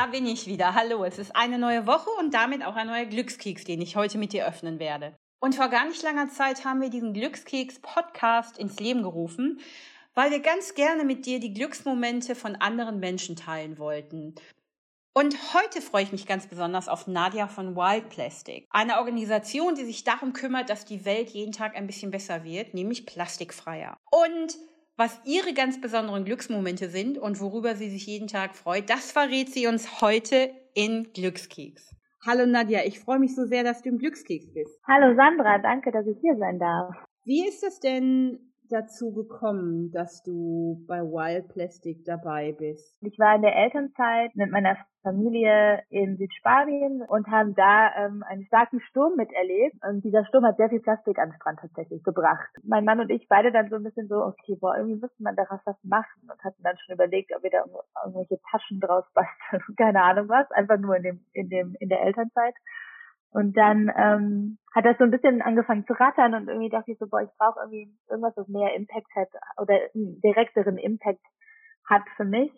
Da bin ich wieder. Hallo, es ist eine neue Woche und damit auch ein neuer Glückskeks, den ich heute mit dir öffnen werde. Und vor gar nicht langer Zeit haben wir diesen Glückskeks-Podcast ins Leben gerufen, weil wir ganz gerne mit dir die Glücksmomente von anderen Menschen teilen wollten. Und heute freue ich mich ganz besonders auf Nadia von Wild Plastic, eine Organisation, die sich darum kümmert, dass die Welt jeden Tag ein bisschen besser wird, nämlich plastikfreier. Und was ihre ganz besonderen Glücksmomente sind und worüber sie sich jeden Tag freut, das verrät sie uns heute in Glückskeks. Hallo Nadja, ich freue mich so sehr, dass du im Glückskeks bist. Hallo Sandra, danke, dass ich hier sein darf. Wie ist es denn dazu gekommen, dass du bei Wild Plastic dabei bist? Ich war in der Elternzeit mit meiner Familie in Südspanien und haben da ähm, einen starken Sturm miterlebt. Und dieser Sturm hat sehr viel Plastik an Strand tatsächlich gebracht. Mein Mann und ich beide dann so ein bisschen so, okay, boah, irgendwie müsste man daraus was machen und hatten dann schon überlegt, ob wir da irgendwelche Taschen draus basteln, keine Ahnung was, einfach nur in dem, in dem, in der Elternzeit. Und dann ähm, hat das so ein bisschen angefangen zu rattern und irgendwie dachte ich so, boah, ich brauche irgendwie irgendwas, was mehr Impact hat oder einen direkteren Impact hat für mich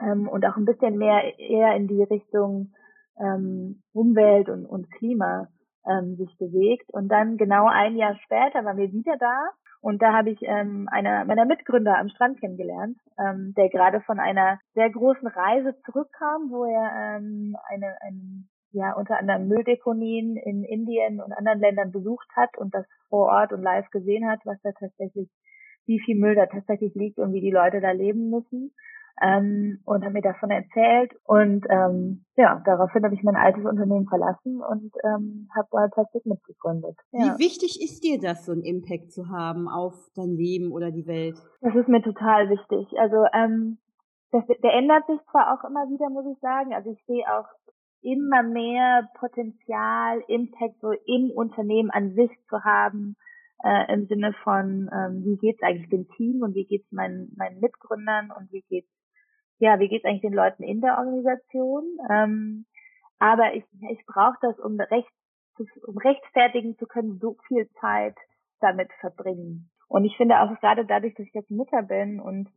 ähm, und auch ein bisschen mehr eher in die Richtung ähm, Umwelt und, und Klima ähm, sich bewegt. Und dann genau ein Jahr später waren wir wieder da und da habe ich ähm, einer meiner Mitgründer am Strand kennengelernt, ähm, der gerade von einer sehr großen Reise zurückkam, wo er ähm, eine, ein, ja, unter anderem Mülldeponien in Indien und anderen Ländern besucht hat und das vor Ort und live gesehen hat, was da tatsächlich, wie viel Müll da tatsächlich liegt und wie die Leute da leben müssen. Ähm, und hat mir davon erzählt und ähm, ja, daraufhin habe ich mein altes Unternehmen verlassen und ähm, habe Wild Plastic mitgegründet. Ja. Wie wichtig ist dir das, so einen Impact zu haben auf dein Leben oder die Welt? Das ist mir total wichtig. Also ähm, das, der ändert sich zwar auch immer wieder, muss ich sagen. Also ich sehe auch immer mehr Potenzial, Impact so im Unternehmen an sich zu haben, äh, im Sinne von, ähm, wie geht's eigentlich dem Team und wie geht's meinen, meinen Mitgründern und wie geht's, ja, wie geht's eigentlich den Leuten in der Organisation. Ähm, aber ich, ich brauche das, um recht, um rechtfertigen zu können, so viel Zeit damit verbringen. Und ich finde auch gerade dadurch, dass ich jetzt Mutter bin und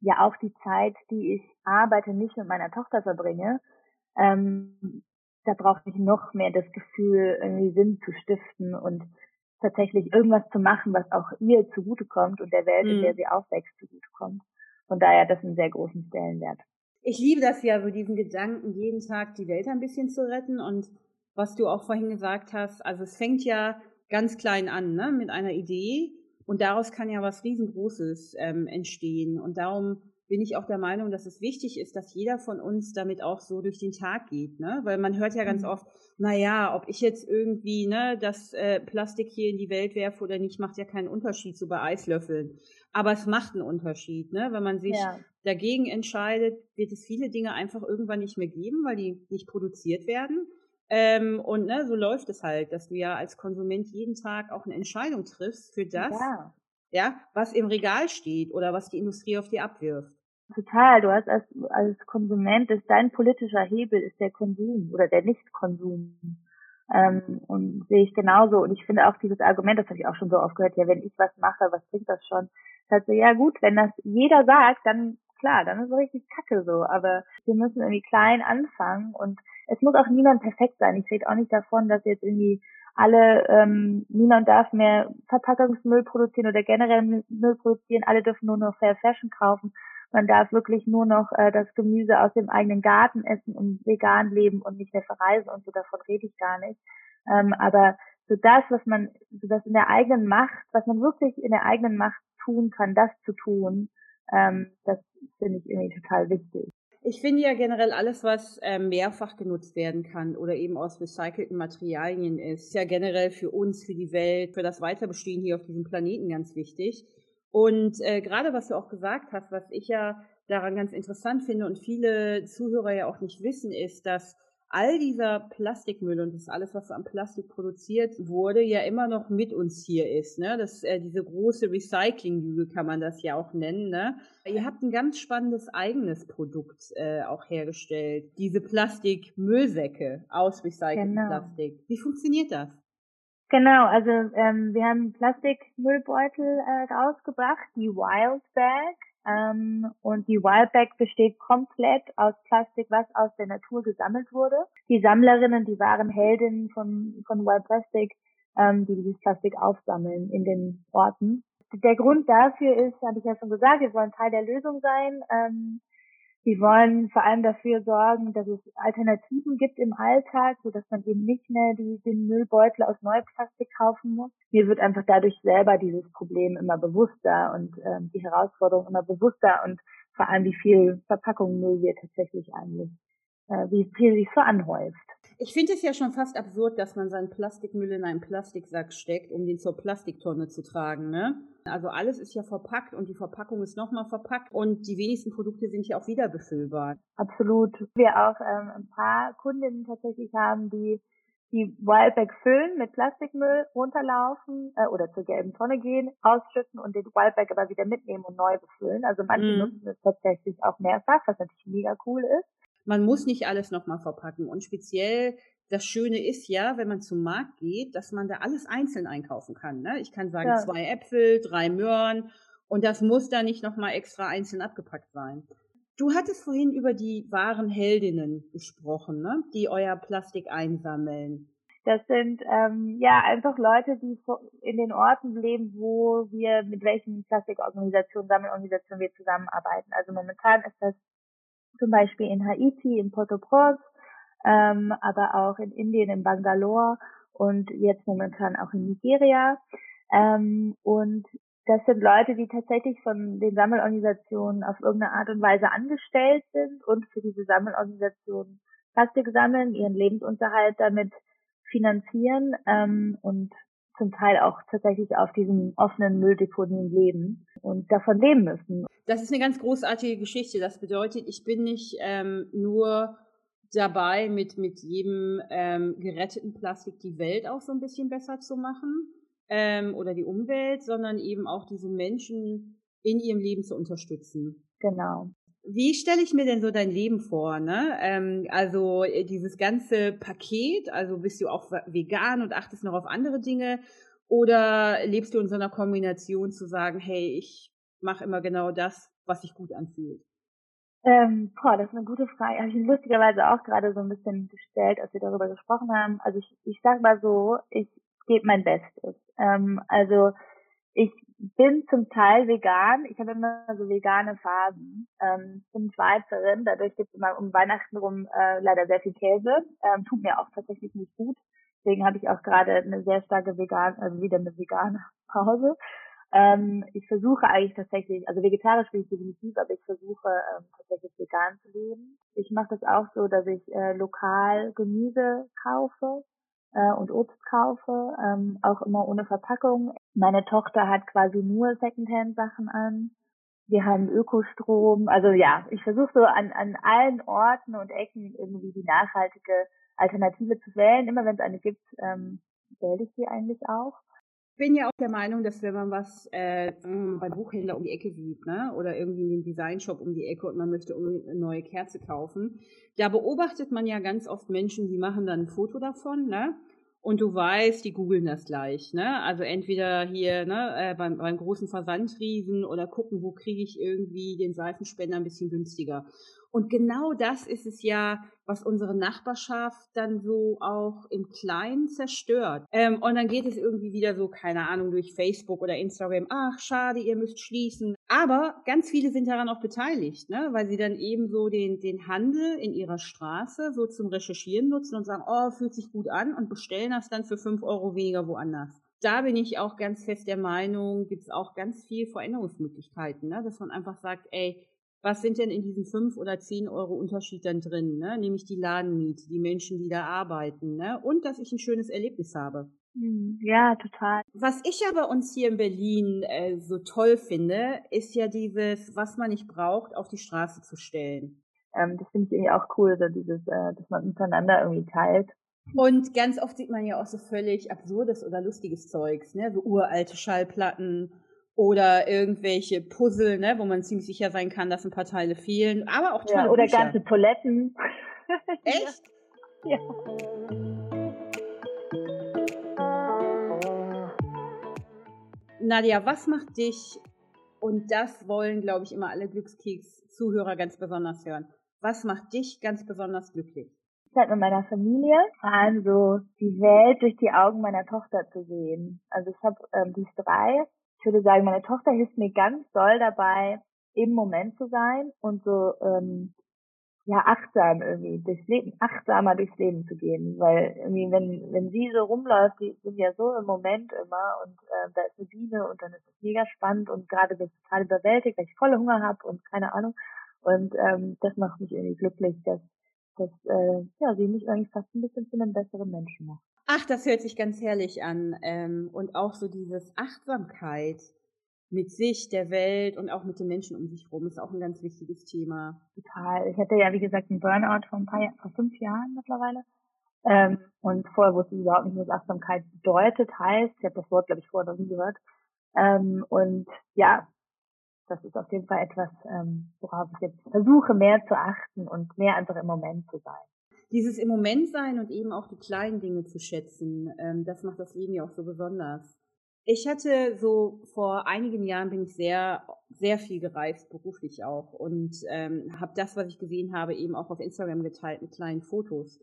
ja auch die Zeit, die ich arbeite, nicht mit meiner Tochter verbringe, ähm, da braucht ich noch mehr das Gefühl, irgendwie Sinn zu stiften und tatsächlich irgendwas zu machen, was auch ihr zugutekommt und der Welt, mhm. in der sie aufwächst, zugutekommt. Von daher das einen sehr großen Stellenwert. Ich liebe das ja, so diesen Gedanken, jeden Tag die Welt ein bisschen zu retten. Und was du auch vorhin gesagt hast, also es fängt ja ganz klein an, ne, mit einer Idee. Und daraus kann ja was riesengroßes ähm, entstehen. Und darum bin ich auch der Meinung, dass es wichtig ist, dass jeder von uns damit auch so durch den Tag geht, ne? Weil man hört ja ganz mhm. oft, na ja, ob ich jetzt irgendwie ne das äh, Plastik hier in die Welt werfe oder nicht, macht ja keinen Unterschied so bei Eislöffeln. Aber es macht einen Unterschied, ne? Wenn man sich ja. dagegen entscheidet, wird es viele Dinge einfach irgendwann nicht mehr geben, weil die nicht produziert werden. Ähm, und ne, so läuft es halt, dass du ja als Konsument jeden Tag auch eine Entscheidung triffst für das, ja. ja, was im Regal steht oder was die Industrie auf dir abwirft. Total. Du hast als, als Konsument, ist dein politischer Hebel ist der Konsum oder der Nichtkonsum. Ähm, und sehe ich genauso. Und ich finde auch dieses Argument, das habe ich auch schon so oft gehört, ja, wenn ich was mache, was bringt das schon? Das heißt so, ja gut, wenn das jeder sagt, dann klar, dann ist es richtig kacke so. Aber wir müssen irgendwie klein anfangen und es muss auch niemand perfekt sein. Ich rede auch nicht davon, dass jetzt irgendwie alle, ähm, niemand darf mehr Verpackungsmüll produzieren oder generell Müll produzieren, alle dürfen nur noch Fair Fashion kaufen. Man darf wirklich nur noch äh, das Gemüse aus dem eigenen Garten essen und vegan leben und nicht mehr verreisen und so, davon rede ich gar nicht. Ähm, aber so das, was man, so das in der eigenen Macht, was man wirklich in der eigenen Macht tun kann, das zu tun, ähm, das finde ich irgendwie total wichtig. Ich finde ja generell alles, was äh, mehrfach genutzt werden kann oder eben aus recycelten Materialien ist, ja generell für uns, für die Welt, für das Weiterbestehen hier auf diesem Planeten ganz wichtig. Und äh, gerade was du auch gesagt hast, was ich ja daran ganz interessant finde und viele Zuhörer ja auch nicht wissen, ist, dass all dieser Plastikmüll und das alles, was am Plastik produziert wurde, ja immer noch mit uns hier ist. Ne? Das, äh, diese große Recycling-Lüge kann man das ja auch nennen. Ne? Ihr habt ein ganz spannendes eigenes Produkt äh, auch hergestellt. Diese Plastikmüllsäcke aus recyceltem genau. Plastik. Wie funktioniert das? Genau, also ähm, wir haben Plastikmüllbeutel äh, rausgebracht, die Wild Bag. Ähm, und die Wildback besteht komplett aus Plastik, was aus der Natur gesammelt wurde. Die Sammlerinnen, die waren Heldinnen von, von Wild Plastic, ähm, die dieses Plastik aufsammeln in den Orten. Der Grund dafür ist, habe ich ja schon gesagt, wir wollen Teil der Lösung sein. Ähm, Sie wollen vor allem dafür sorgen, dass es Alternativen gibt im Alltag, so dass man eben nicht mehr die, den Müllbeutel aus Neuplastik kaufen muss. Mir wird einfach dadurch selber dieses Problem immer bewusster und ähm, die Herausforderung immer bewusster und vor allem wie viel Verpackungsmüll wir tatsächlich äh, wie viel sich so anhäuft. Ich finde es ja schon fast absurd, dass man seinen Plastikmüll in einen Plastiksack steckt, um den zur Plastiktonne zu tragen. Ne? Also alles ist ja verpackt und die Verpackung ist nochmal verpackt und die wenigsten Produkte sind ja auch wieder befüllbar. Absolut. Wir auch ähm, ein paar Kundinnen tatsächlich haben, die die Wildback füllen mit Plastikmüll, runterlaufen äh, oder zur gelben Tonne gehen, ausschütten und den Wildback aber wieder mitnehmen und neu befüllen. Also manche mm. nutzen es tatsächlich auch mehrfach, was natürlich mega cool ist. Man muss nicht alles nochmal verpacken. Und speziell das Schöne ist ja, wenn man zum Markt geht, dass man da alles einzeln einkaufen kann. Ne? Ich kann sagen, ja. zwei Äpfel, drei Möhren und das muss da nicht nochmal extra einzeln abgepackt sein. Du hattest vorhin über die wahren Heldinnen gesprochen, ne? die euer Plastik einsammeln. Das sind ähm, ja einfach Leute, die in den Orten leben, wo wir mit welchen Plastikorganisationen, Sammelorganisationen wir zusammenarbeiten. Also momentan ist das zum Beispiel in Haiti, in Port-au-Prince, ähm, aber auch in Indien, in Bangalore und jetzt momentan auch in Nigeria. Ähm, und das sind Leute, die tatsächlich von den Sammelorganisationen auf irgendeine Art und Weise angestellt sind und für diese Sammelorganisationen Plastik sammeln, ihren Lebensunterhalt damit finanzieren ähm, und zum Teil auch tatsächlich auf diesen offenen Mülldeponien leben und davon leben müssen. Das ist eine ganz großartige Geschichte. Das bedeutet, ich bin nicht ähm, nur dabei, mit, mit jedem ähm, geretteten Plastik die Welt auch so ein bisschen besser zu machen ähm, oder die Umwelt, sondern eben auch diese Menschen in ihrem Leben zu unterstützen. Genau. Wie stelle ich mir denn so dein Leben vor? Ne? Ähm, also äh, dieses ganze Paket, also bist du auch vegan und achtest noch auf andere Dinge oder lebst du in so einer Kombination zu sagen, hey, ich mache immer genau das, was sich gut anfühlt? Ähm, boah, das ist eine gute Frage. Habe ich lustigerweise auch gerade so ein bisschen gestellt, als wir darüber gesprochen haben. Also ich, ich sag mal so, ich gebe mein Bestes. Ähm, also ich bin zum Teil vegan. Ich habe immer so vegane Phasen. Ähm, bin Schweizerin, dadurch gibt es immer um Weihnachten rum äh, leider sehr viel Käse. Ähm, tut mir auch tatsächlich nicht gut. Deswegen habe ich auch gerade eine sehr starke vegan, also wieder eine vegane Pause. Ähm, ich versuche eigentlich tatsächlich, also vegetarisch bin ich definitiv, aber ich versuche ähm, tatsächlich vegan zu leben. Ich mache das auch so, dass ich äh, lokal Gemüse kaufe äh, und Obst kaufe, ähm, auch immer ohne Verpackung. Meine Tochter hat quasi nur Secondhand-Sachen an. Wir haben Ökostrom. Also ja, ich versuche so an, an allen Orten und Ecken irgendwie die nachhaltige Alternative zu wählen. Immer wenn es eine gibt, ähm, wähle ich sie eigentlich auch bin ja auch der Meinung, dass wenn man was äh, beim Buchhändler um die Ecke sieht, ne, oder irgendwie in den Designshop um die Ecke und man möchte eine neue Kerze kaufen, da beobachtet man ja ganz oft Menschen, die machen dann ein Foto davon, ne? Und du weißt, die googeln das gleich, ne? Also entweder hier, ne, äh, beim, beim großen Versandriesen oder gucken, wo kriege ich irgendwie den Seifenspender ein bisschen günstiger. Und genau das ist es ja, was unsere Nachbarschaft dann so auch im Kleinen zerstört. Ähm, und dann geht es irgendwie wieder so, keine Ahnung, durch Facebook oder Instagram, ach, schade, ihr müsst schließen. Aber ganz viele sind daran auch beteiligt, ne? weil sie dann eben so den, den Handel in ihrer Straße so zum Recherchieren nutzen und sagen, oh, fühlt sich gut an und bestellen das dann für fünf Euro weniger woanders da bin ich auch ganz fest der Meinung, gibt es auch ganz viel Veränderungsmöglichkeiten, ne? dass man einfach sagt, ey, was sind denn in diesen fünf oder zehn Euro Unterschied dann drin? Ne? Nämlich die Ladenmiete, die Menschen, die da arbeiten ne? und dass ich ein schönes Erlebnis habe. Hm, ja, total. Was ich aber uns hier in Berlin äh, so toll finde, ist ja dieses, was man nicht braucht, auf die Straße zu stellen. Ähm, das finde ich irgendwie auch cool, so dieses, äh, dass man untereinander irgendwie teilt. Und ganz oft sieht man ja auch so völlig absurdes oder lustiges Zeugs, ne? So uralte Schallplatten oder irgendwelche Puzzle, ne, wo man ziemlich sicher sein kann, dass ein paar Teile fehlen, aber auch tolle ja, Oder Bücher. ganze Toiletten. Echt? ja. Nadja, was macht dich Und das wollen, glaube ich, immer alle Glückskeks-Zuhörer ganz besonders hören. Was macht dich ganz besonders glücklich? Zeit mit meiner Familie, also die Welt durch die Augen meiner Tochter zu sehen. Also ich habe ähm, die drei. Ich würde sagen, meine Tochter hilft mir ganz doll dabei, im Moment zu sein und so ähm, ja achtsam irgendwie durchs Leben, achtsamer durchs Leben zu gehen, weil irgendwie wenn wenn sie so rumläuft, die sind ja so im Moment immer und äh, da ist eine Biene und dann ist es mega spannend und gerade bin ich total überwältigt, weil ich volle Hunger habe und keine Ahnung. Und ähm, das macht mich irgendwie glücklich, dass dass äh, ja sie mich eigentlich fast ein bisschen zu einem besseren Menschen macht. Ach, das hört sich ganz herrlich an ähm, und auch so dieses Achtsamkeit mit sich, der Welt und auch mit den Menschen um sich herum ist auch ein ganz wichtiges Thema. Total. Ich hatte ja, wie gesagt, einen Burnout vor ein paar Jahren, vor fünf Jahren mittlerweile. Ähm, und vorher wusste ich überhaupt nicht, was Achtsamkeit bedeutet, heißt. Ich habe das Wort, glaube ich, vorher noch nie gehört. Ähm, und ja, das ist auf jeden Fall etwas, ähm, worauf ich jetzt versuche, mehr zu achten und mehr einfach im Moment zu sein. Dieses im Moment sein und eben auch die kleinen Dinge zu schätzen, ähm, das macht das Leben ja auch so besonders. Ich hatte so vor einigen Jahren bin ich sehr, sehr viel gereist, beruflich auch, und ähm, habe das, was ich gesehen habe, eben auch auf Instagram geteilt mit kleinen Fotos.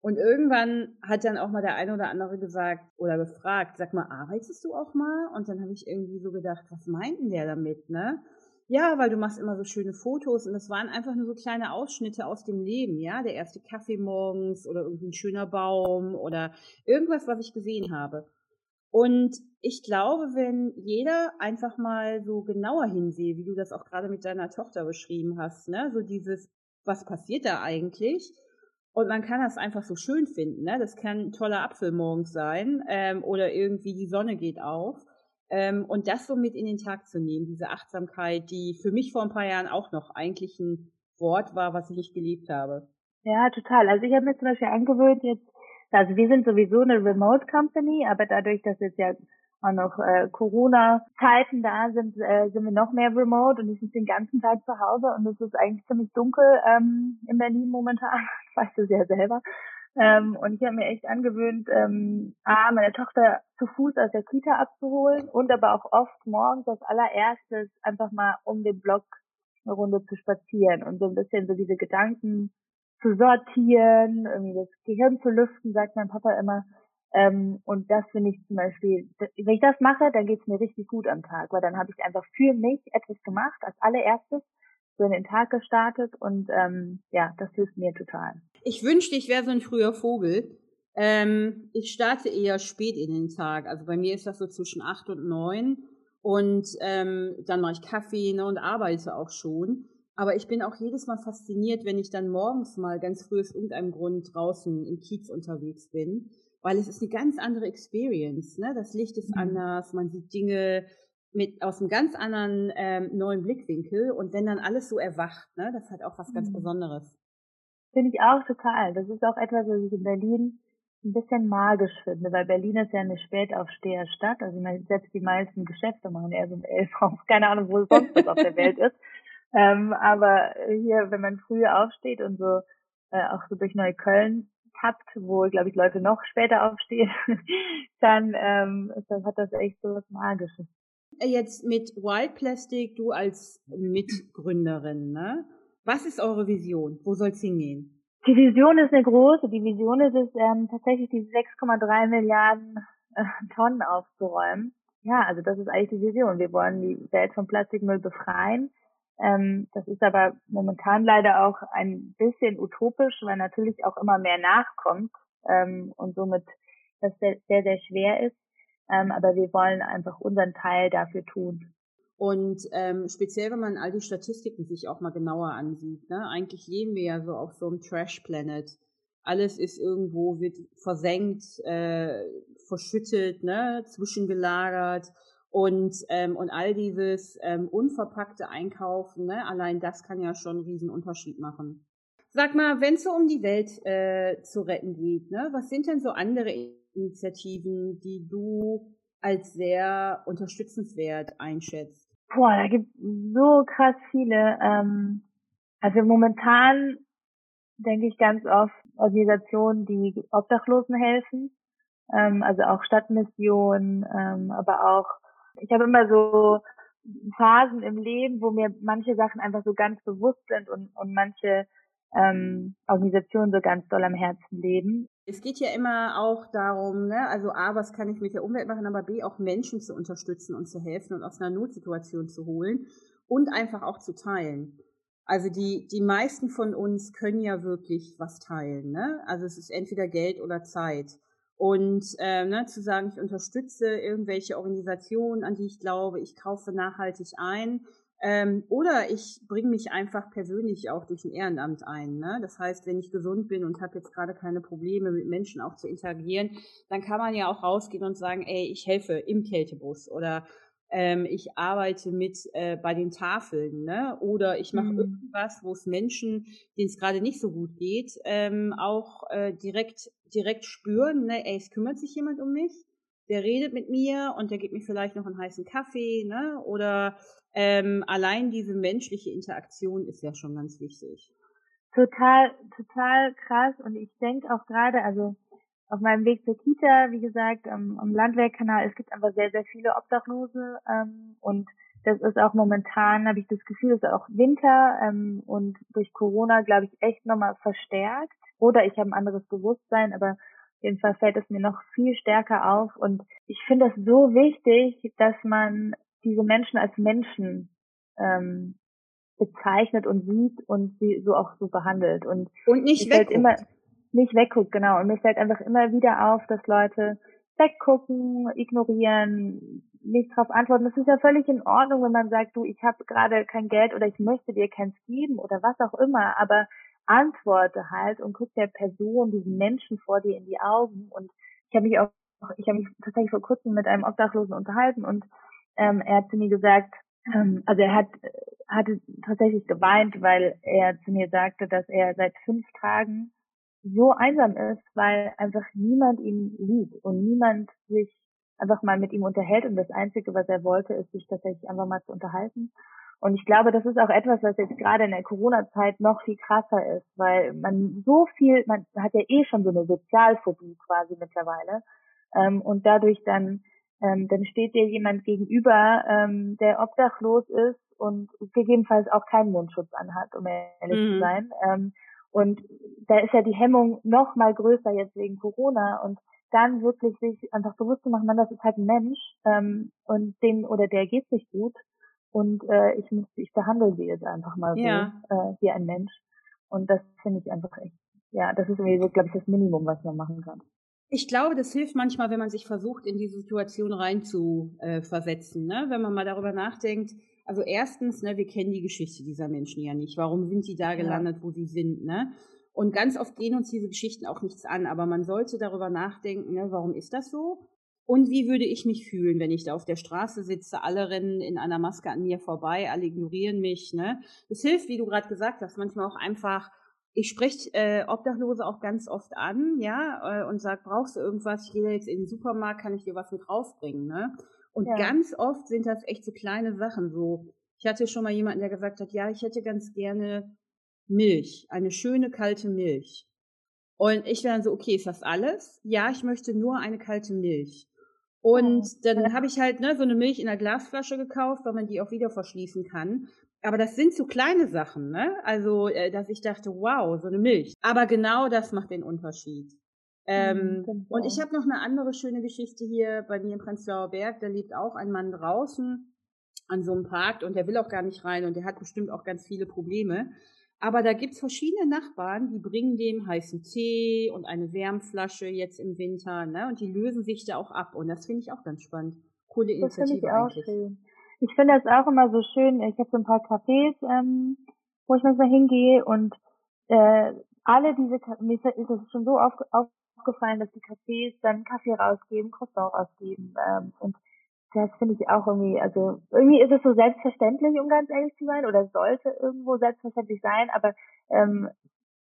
Und irgendwann hat dann auch mal der eine oder andere gesagt oder gefragt, sag mal, arbeitest du auch mal? Und dann habe ich irgendwie so gedacht, was meint denn der damit, ne? Ja, weil du machst immer so schöne Fotos und das waren einfach nur so kleine Ausschnitte aus dem Leben, ja, der erste Kaffee morgens oder irgendwie ein schöner Baum oder irgendwas, was ich gesehen habe. Und ich glaube, wenn jeder einfach mal so genauer hinsehe, wie du das auch gerade mit deiner Tochter beschrieben hast, ne, so dieses, was passiert da eigentlich? Und man kann das einfach so schön finden, ne? Das kann ein toller Apfel morgens sein ähm, oder irgendwie die Sonne geht auf. Ähm, und das so mit in den Tag zu nehmen, diese Achtsamkeit, die für mich vor ein paar Jahren auch noch eigentlich ein Wort war, was ich nicht geliebt habe. Ja, total. Also ich habe mir zum Beispiel angewöhnt, jetzt also wir sind sowieso eine Remote Company, aber dadurch, dass jetzt ja auch noch äh, Corona-Zeiten da sind, äh, sind wir noch mehr remote und ich bin den ganzen Tag zu Hause und es ist eigentlich ziemlich dunkel ähm, in Berlin momentan. Weißt du sehr selber. Ähm, und ich habe mir echt angewöhnt, ähm, A, meine Tochter zu Fuß aus der Kita abzuholen und aber auch oft morgens als allererstes einfach mal um den Block eine Runde zu spazieren und so ein bisschen so diese Gedanken zu sortieren, irgendwie das Gehirn zu lüften, sagt mein Papa immer. Ähm, und das finde ich zum Beispiel, wenn ich das mache, dann geht's mir richtig gut am Tag, weil dann habe ich einfach für mich etwas gemacht, als allererstes, so in den Tag gestartet und ähm, ja, das hilft mir total. Ich wünschte, ich wäre so ein früher Vogel. Ähm, ich starte eher spät in den Tag. Also bei mir ist das so zwischen acht und neun und ähm, dann mache ich Kaffee ne, und arbeite auch schon. Aber ich bin auch jedes Mal fasziniert, wenn ich dann morgens mal ganz früh aus irgendeinem Grund draußen im Kiez unterwegs bin, weil es ist eine ganz andere Experience. Ne? Das Licht ist mhm. anders, man sieht Dinge mit aus einem ganz anderen ähm, neuen Blickwinkel und wenn dann alles so erwacht, ne, das hat auch was ganz mhm. Besonderes. Finde ich auch total. Das ist auch etwas, was ich in Berlin ein bisschen magisch finde, weil Berlin ist ja eine Spätaufsteherstadt. Also selbst die meisten Geschäfte machen eher so um elf auf. Keine Ahnung, wo sonst was auf der Welt ist. Ähm, aber hier, wenn man früh aufsteht und so äh, auch so durch Neukölln tappt, wo, glaube ich, Leute noch später aufstehen, dann, ähm, dann hat das echt so was Magisches. Jetzt mit Wild Plastic, du als Mitgründerin, ne? Was ist eure Vision? Wo soll es hingehen? Die Vision ist eine große. Die Vision ist es, ähm, tatsächlich die 6,3 Milliarden äh, Tonnen aufzuräumen. Ja, also das ist eigentlich die Vision. Wir wollen die Welt von Plastikmüll befreien. Ähm, das ist aber momentan leider auch ein bisschen utopisch, weil natürlich auch immer mehr nachkommt ähm, und somit das sehr, sehr, sehr schwer ist. Ähm, aber wir wollen einfach unseren Teil dafür tun. Und ähm, speziell, wenn man all die Statistiken sich auch mal genauer ansieht, ne? eigentlich leben wir ja so auf so einem Trash-Planet. Alles ist irgendwo, wird versenkt, äh, verschüttet, ne? zwischengelagert und, ähm, und all dieses ähm, unverpackte Einkaufen, ne, allein das kann ja schon einen riesen Unterschied machen. Sag mal, wenn es so um die Welt äh, zu retten geht, ne, was sind denn so andere Initiativen, die du als sehr unterstützenswert einschätzt? Boah, da gibt so krass viele. Ähm, also momentan denke ich ganz oft Organisationen, die Obdachlosen helfen, ähm, also auch Stadtmissionen, ähm, aber auch ich habe immer so Phasen im Leben, wo mir manche Sachen einfach so ganz bewusst sind und, und manche ähm, Organisationen so ganz doll am Herzen leben. Es geht ja immer auch darum, ne, also A, was kann ich mit der Umwelt machen, aber B, auch Menschen zu unterstützen und zu helfen und aus einer Notsituation zu holen und einfach auch zu teilen. Also die, die meisten von uns können ja wirklich was teilen. Ne? Also es ist entweder Geld oder Zeit. Und äh, ne, zu sagen, ich unterstütze irgendwelche Organisationen, an die ich glaube, ich kaufe nachhaltig ein. Ähm, oder ich bringe mich einfach persönlich auch durch ein Ehrenamt ein. Ne? Das heißt, wenn ich gesund bin und habe jetzt gerade keine Probleme mit Menschen auch zu interagieren, dann kann man ja auch rausgehen und sagen, ey, ich helfe im Kältebus oder ähm, ich arbeite mit äh, bei den Tafeln, ne? Oder ich mache mhm. irgendwas, wo es Menschen, denen es gerade nicht so gut geht, ähm, auch äh, direkt direkt spüren, ne? Ey, es kümmert sich jemand um mich, der redet mit mir und der gibt mir vielleicht noch einen heißen Kaffee, ne? Oder ähm, allein diese menschliche Interaktion ist ja schon ganz wichtig. Total, total krass. Und ich denke auch gerade, also auf meinem Weg zur Kita, wie gesagt, am, am Landwehrkanal, es gibt einfach sehr, sehr viele Obdachlose ähm, und das ist auch momentan, habe ich das Gefühl, ist auch Winter ähm, und durch Corona, glaube ich, echt nochmal verstärkt. Oder ich habe ein anderes Bewusstsein, aber auf jeden Fall fällt es mir noch viel stärker auf. Und ich finde es so wichtig, dass man diese Menschen als Menschen ähm, bezeichnet und sieht und sie so auch so behandelt. Und, und nicht wegguckt. Immer, nicht wegguckt, genau. Und mir fällt einfach immer wieder auf, dass Leute weggucken, ignorieren, nicht darauf antworten. Das ist ja völlig in Ordnung, wenn man sagt, du, ich habe gerade kein Geld oder ich möchte dir keins geben oder was auch immer, aber antworte halt und guck der Person, diesen Menschen vor dir in die Augen. Und ich habe mich auch, ich habe mich tatsächlich vor kurzem mit einem Obdachlosen unterhalten und ähm, er hat zu mir gesagt, ähm, also er hat hatte tatsächlich geweint, weil er zu mir sagte, dass er seit fünf Tagen so einsam ist, weil einfach niemand ihn liebt und niemand sich einfach mal mit ihm unterhält und das Einzige, was er wollte, ist sich tatsächlich einfach mal zu unterhalten. Und ich glaube, das ist auch etwas, was jetzt gerade in der Corona-Zeit noch viel krasser ist, weil man so viel, man hat ja eh schon so eine Sozialphobie quasi mittlerweile. Ähm, und dadurch dann, ähm, dann steht dir jemand gegenüber, ähm, der obdachlos ist und gegebenenfalls auch keinen Mundschutz anhat, um ehrlich mhm. zu sein. Und da ist ja die Hemmung noch mal größer jetzt wegen Corona und dann wirklich sich einfach bewusst zu machen, man, das ist halt ein Mensch ähm, und dem oder der geht sich gut und äh, ich muss, ich behandle sie jetzt einfach mal ja. so äh, wie ein Mensch und das finde ich einfach echt, ja, das ist irgendwie so, glaube ich, das Minimum, was man machen kann. Ich glaube, das hilft manchmal, wenn man sich versucht, in die Situation rein zu äh, ne? wenn man mal darüber nachdenkt, also erstens, ne, wir kennen die Geschichte dieser Menschen ja nicht. Warum sind die da gelandet, ja. wo sie sind, ne? Und ganz oft gehen uns diese Geschichten auch nichts an, aber man sollte darüber nachdenken, ne, warum ist das so? Und wie würde ich mich fühlen, wenn ich da auf der Straße sitze, alle rennen in einer Maske an mir vorbei, alle ignorieren mich, ne? Es hilft, wie du gerade gesagt hast, manchmal auch einfach ich spreche äh, Obdachlose auch ganz oft an, ja, äh, und sag, brauchst du irgendwas? Ich gehe jetzt in den Supermarkt, kann ich dir was mit rausbringen, ne? Und ja. ganz oft sind das echt so kleine Sachen. So, ich hatte schon mal jemanden, der gesagt hat, ja, ich hätte ganz gerne Milch, eine schöne kalte Milch. Und ich war dann so, okay, ist das alles? Ja, ich möchte nur eine kalte Milch. Und oh, dann ja. habe ich halt ne, so eine Milch in einer Glasflasche gekauft, weil man die auch wieder verschließen kann. Aber das sind so kleine Sachen, ne? Also, äh, dass ich dachte, wow, so eine Milch. Aber genau das macht den Unterschied. Ähm, mhm, und ich habe noch eine andere schöne Geschichte hier bei mir im Prenzlauer Berg. Da lebt auch ein Mann draußen an so einem Park und der will auch gar nicht rein und der hat bestimmt auch ganz viele Probleme. Aber da gibt's verschiedene Nachbarn, die bringen dem heißen Tee und eine Wärmflasche jetzt im Winter, ne? Und die lösen sich da auch ab. Und das finde ich auch ganz spannend. Coole Initiative das ich auch eigentlich. Schön. Ich finde das auch immer so schön. Ich habe so ein paar Cafés, ähm, wo ich manchmal hingehe und äh, alle diese, mir ist es schon so auf, auf, aufgefallen, dass die Cafés dann Kaffee rausgeben, Croissant rausgeben. Ähm, und das finde ich auch irgendwie, also irgendwie ist es so selbstverständlich, um ganz ehrlich zu sein, oder sollte irgendwo selbstverständlich sein, aber ähm,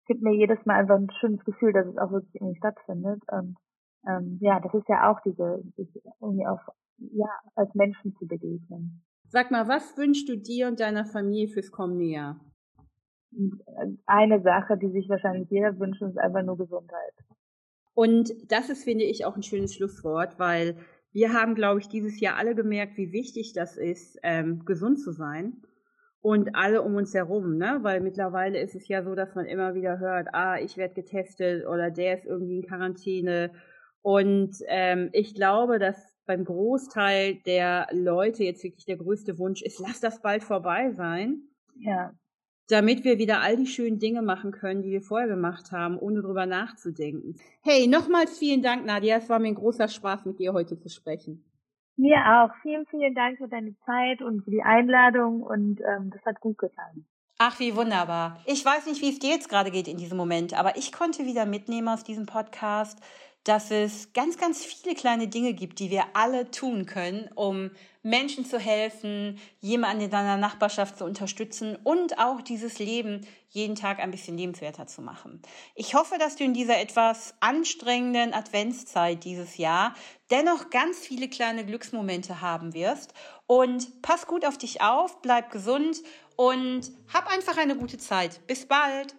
gibt mir jedes Mal einfach ein schönes Gefühl, dass es auch wirklich irgendwie stattfindet. Und ähm, ja, das ist ja auch diese, sich irgendwie auf, ja, als Menschen zu begegnen. Sag mal, was wünschst du dir und deiner Familie fürs kommende Jahr? Eine Sache, die sich wahrscheinlich jeder wünscht, ist einfach nur Gesundheit. Und das ist, finde ich, auch ein schönes Schlusswort, weil wir haben, glaube ich, dieses Jahr alle gemerkt, wie wichtig das ist, ähm, gesund zu sein. Und alle um uns herum, ne? Weil mittlerweile ist es ja so, dass man immer wieder hört, ah, ich werde getestet oder der ist irgendwie in Quarantäne. Und ähm, ich glaube, dass beim Großteil der Leute jetzt wirklich der größte Wunsch ist, lass das bald vorbei sein. Ja damit wir wieder all die schönen Dinge machen können, die wir vorher gemacht haben, ohne drüber nachzudenken. Hey, nochmals vielen Dank, Nadia. Es war mir ein großer Spaß, mit dir heute zu sprechen. Mir auch. Vielen, vielen Dank für deine Zeit und für die Einladung und ähm, das hat gut getan. Ach, wie wunderbar. Ich weiß nicht, wie es dir jetzt gerade geht in diesem Moment, aber ich konnte wieder mitnehmen aus diesem Podcast, dass es ganz, ganz viele kleine Dinge gibt, die wir alle tun können, um Menschen zu helfen, jemanden in deiner Nachbarschaft zu unterstützen und auch dieses Leben jeden Tag ein bisschen lebenswerter zu machen. Ich hoffe, dass du in dieser etwas anstrengenden Adventszeit dieses Jahr dennoch ganz viele kleine Glücksmomente haben wirst und pass gut auf dich auf, bleib gesund und hab einfach eine gute Zeit. Bis bald!